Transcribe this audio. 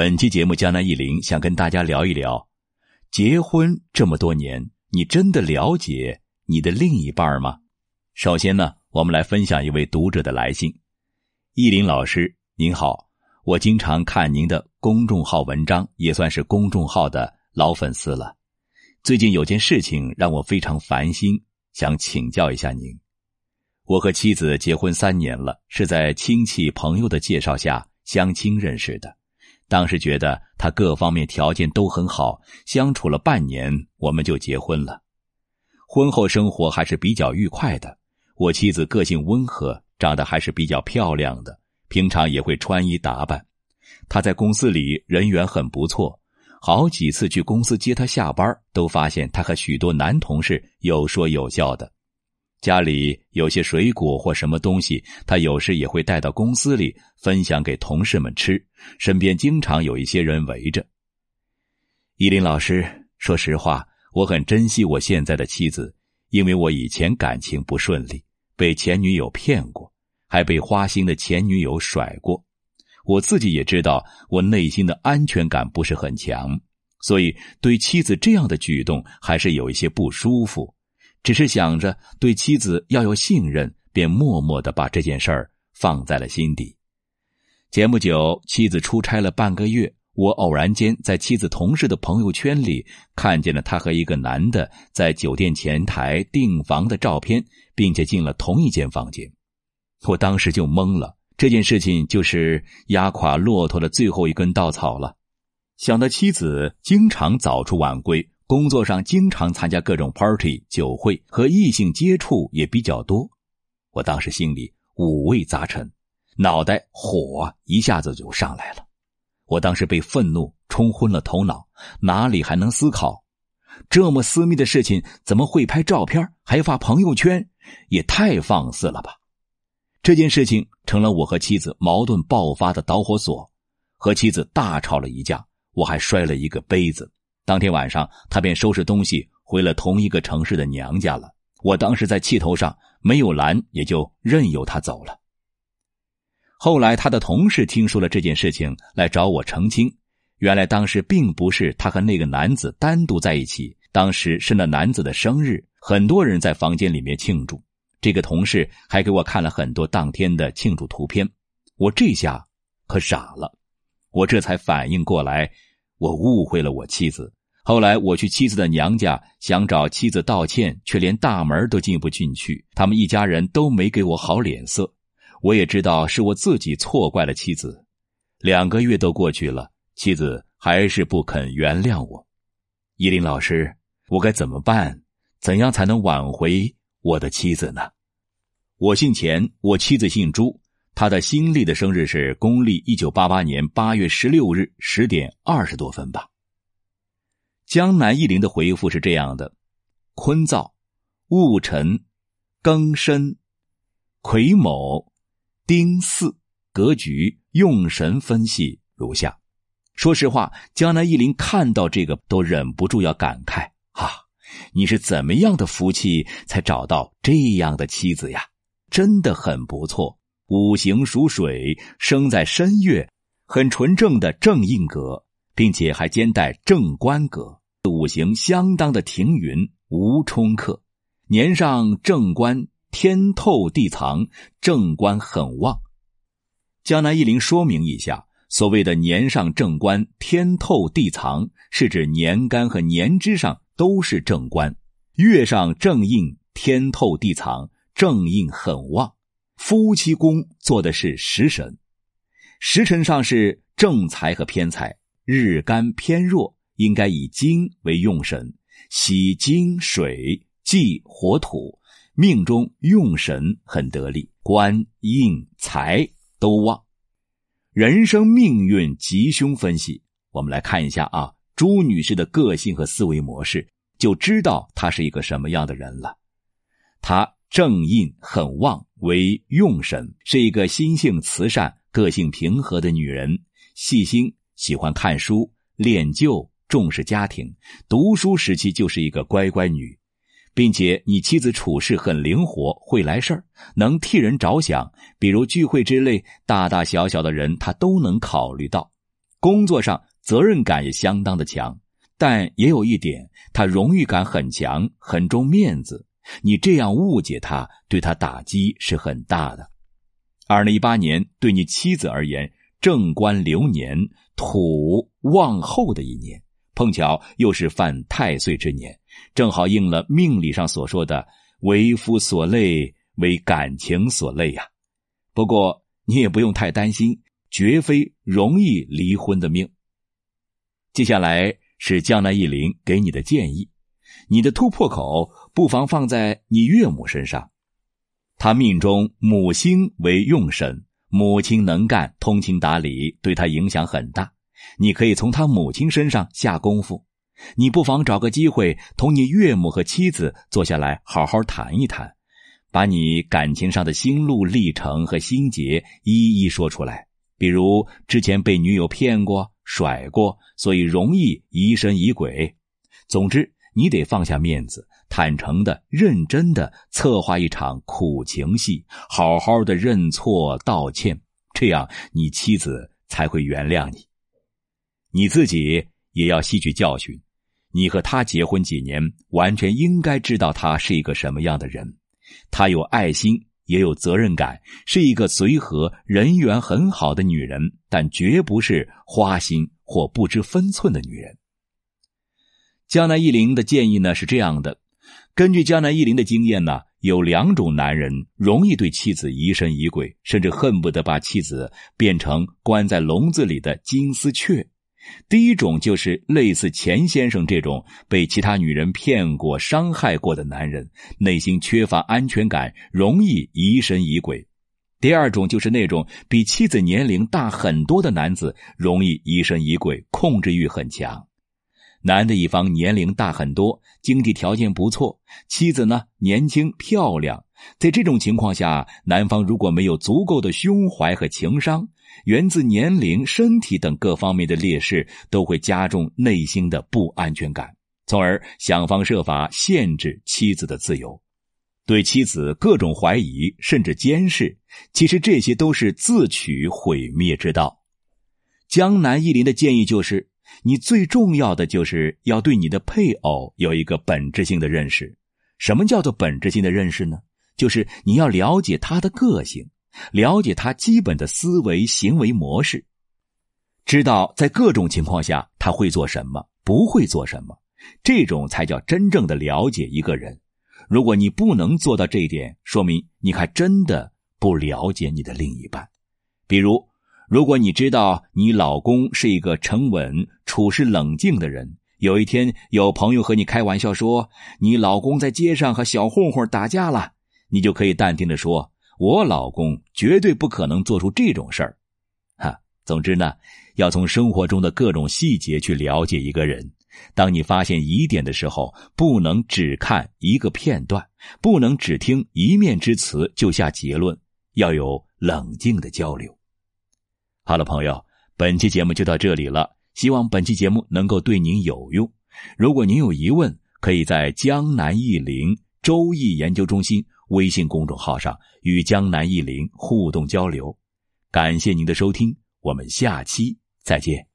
本期节目，江南一林想跟大家聊一聊，结婚这么多年，你真的了解你的另一半吗？首先呢，我们来分享一位读者的来信。意林老师您好，我经常看您的公众号文章，也算是公众号的老粉丝了。最近有件事情让我非常烦心，想请教一下您。我和妻子结婚三年了，是在亲戚朋友的介绍下相亲认识的。当时觉得他各方面条件都很好，相处了半年，我们就结婚了。婚后生活还是比较愉快的。我妻子个性温和，长得还是比较漂亮的，平常也会穿衣打扮。她在公司里人缘很不错，好几次去公司接她下班，都发现她和许多男同事有说有笑的。家里有些水果或什么东西，他有时也会带到公司里分享给同事们吃。身边经常有一些人围着。依林老师，说实话，我很珍惜我现在的妻子，因为我以前感情不顺利，被前女友骗过，还被花心的前女友甩过。我自己也知道，我内心的安全感不是很强，所以对妻子这样的举动还是有一些不舒服。只是想着对妻子要有信任，便默默的把这件事儿放在了心底。前不久，妻子出差了半个月，我偶然间在妻子同事的朋友圈里看见了她和一个男的在酒店前台订房的照片，并且进了同一间房间。我当时就懵了，这件事情就是压垮骆驼的最后一根稻草了。想到妻子经常早出晚归。工作上经常参加各种 party 酒会，和异性接触也比较多。我当时心里五味杂陈，脑袋火一下子就上来了。我当时被愤怒冲昏了头脑，哪里还能思考？这么私密的事情怎么会拍照片还发朋友圈？也太放肆了吧！这件事情成了我和妻子矛盾爆发的导火索，和妻子大吵了一架，我还摔了一个杯子。当天晚上，他便收拾东西回了同一个城市的娘家了。我当时在气头上，没有拦，也就任由他走了。后来，他的同事听说了这件事情，来找我澄清。原来当时并不是他和那个男子单独在一起，当时是那男子的生日，很多人在房间里面庆祝。这个同事还给我看了很多当天的庆祝图片。我这下可傻了，我这才反应过来，我误会了我妻子。后来我去妻子的娘家，想找妻子道歉，却连大门都进不进去。他们一家人都没给我好脸色。我也知道是我自己错怪了妻子。两个月都过去了，妻子还是不肯原谅我。依林老师，我该怎么办？怎样才能挽回我的妻子呢？我姓钱，我妻子姓朱。她的新历的生日是公历一九八八年八月十六日十点二十多分吧。江南一林的回复是这样的：坤燥、戊辰、庚申、癸卯、丁巳格局用神分析如下。说实话，江南一林看到这个都忍不住要感慨：啊，你是怎么样的福气才找到这样的妻子呀？真的很不错。五行属水，生在申月，很纯正的正印格，并且还兼带正官格。五行相当的停云无冲克，年上正官天透地藏，正官很旺。江南一林说明一下，所谓的年上正官天透地藏，是指年干和年支上都是正官，月上正印天透地藏，正印很旺。夫妻宫做的是食神，时辰上是正财和偏财，日干偏弱。应该以金为用神，喜金水忌火土，命中用神很得力，官印财都旺。人生命运吉凶分析，我们来看一下啊，朱女士的个性和思维模式，就知道她是一个什么样的人了。她正印很旺，为用神，是一个心性慈善、个性平和的女人，细心，喜欢看书、练就。重视家庭，读书时期就是一个乖乖女，并且你妻子处事很灵活，会来事儿，能替人着想，比如聚会之类大大小小的人，她都能考虑到。工作上责任感也相当的强，但也有一点，他荣誉感很强，很重面子。你这样误解他，对他打击是很大的。二零一八年对你妻子而言，正官流年，土旺后的一年，碰巧又是犯太岁之年，正好应了命理上所说的“为夫所累，为感情所累”呀。不过你也不用太担心，绝非容易离婚的命。接下来是江南一林给你的建议，你的突破口不妨放在你岳母身上。他命中母星为用神，母亲能干、通情达理，对他影响很大。你可以从他母亲身上下功夫。你不妨找个机会同你岳母和妻子坐下来好好谈一谈，把你感情上的心路历程和心结一一说出来。比如之前被女友骗过、甩过，所以容易疑神疑鬼。总之，你得放下面子。坦诚的、认真的策划一场苦情戏，好好的认错道歉，这样你妻子才会原谅你。你自己也要吸取教训。你和他结婚几年，完全应该知道他是一个什么样的人。他有爱心，也有责任感，是一个随和、人缘很好的女人，但绝不是花心或不知分寸的女人。江南一林的建议呢是这样的。根据江南一林的经验呢，有两种男人容易对妻子疑神疑鬼，甚至恨不得把妻子变成关在笼子里的金丝雀。第一种就是类似钱先生这种被其他女人骗过、伤害过的男人，内心缺乏安全感，容易疑神疑鬼。第二种就是那种比妻子年龄大很多的男子，容易疑神疑鬼，控制欲很强。男的一方年龄大很多，经济条件不错，妻子呢年轻漂亮。在这种情况下，男方如果没有足够的胸怀和情商，源自年龄、身体等各方面的劣势，都会加重内心的不安全感，从而想方设法限制妻子的自由，对妻子各种怀疑甚至监视。其实这些都是自取毁灭之道。江南一林的建议就是。你最重要的就是要对你的配偶有一个本质性的认识。什么叫做本质性的认识呢？就是你要了解他的个性，了解他基本的思维行为模式，知道在各种情况下他会做什么，不会做什么。这种才叫真正的了解一个人。如果你不能做到这一点，说明你还真的不了解你的另一半。比如。如果你知道你老公是一个沉稳、处事冷静的人，有一天有朋友和你开玩笑说你老公在街上和小混混打架了，你就可以淡定的说：“我老公绝对不可能做出这种事儿。”哈，总之呢，要从生活中的各种细节去了解一个人。当你发现疑点的时候，不能只看一个片段，不能只听一面之词就下结论，要有冷静的交流。好了，朋友，本期节目就到这里了。希望本期节目能够对您有用。如果您有疑问，可以在江南易林周易研究中心微信公众号上与江南易林互动交流。感谢您的收听，我们下期再见。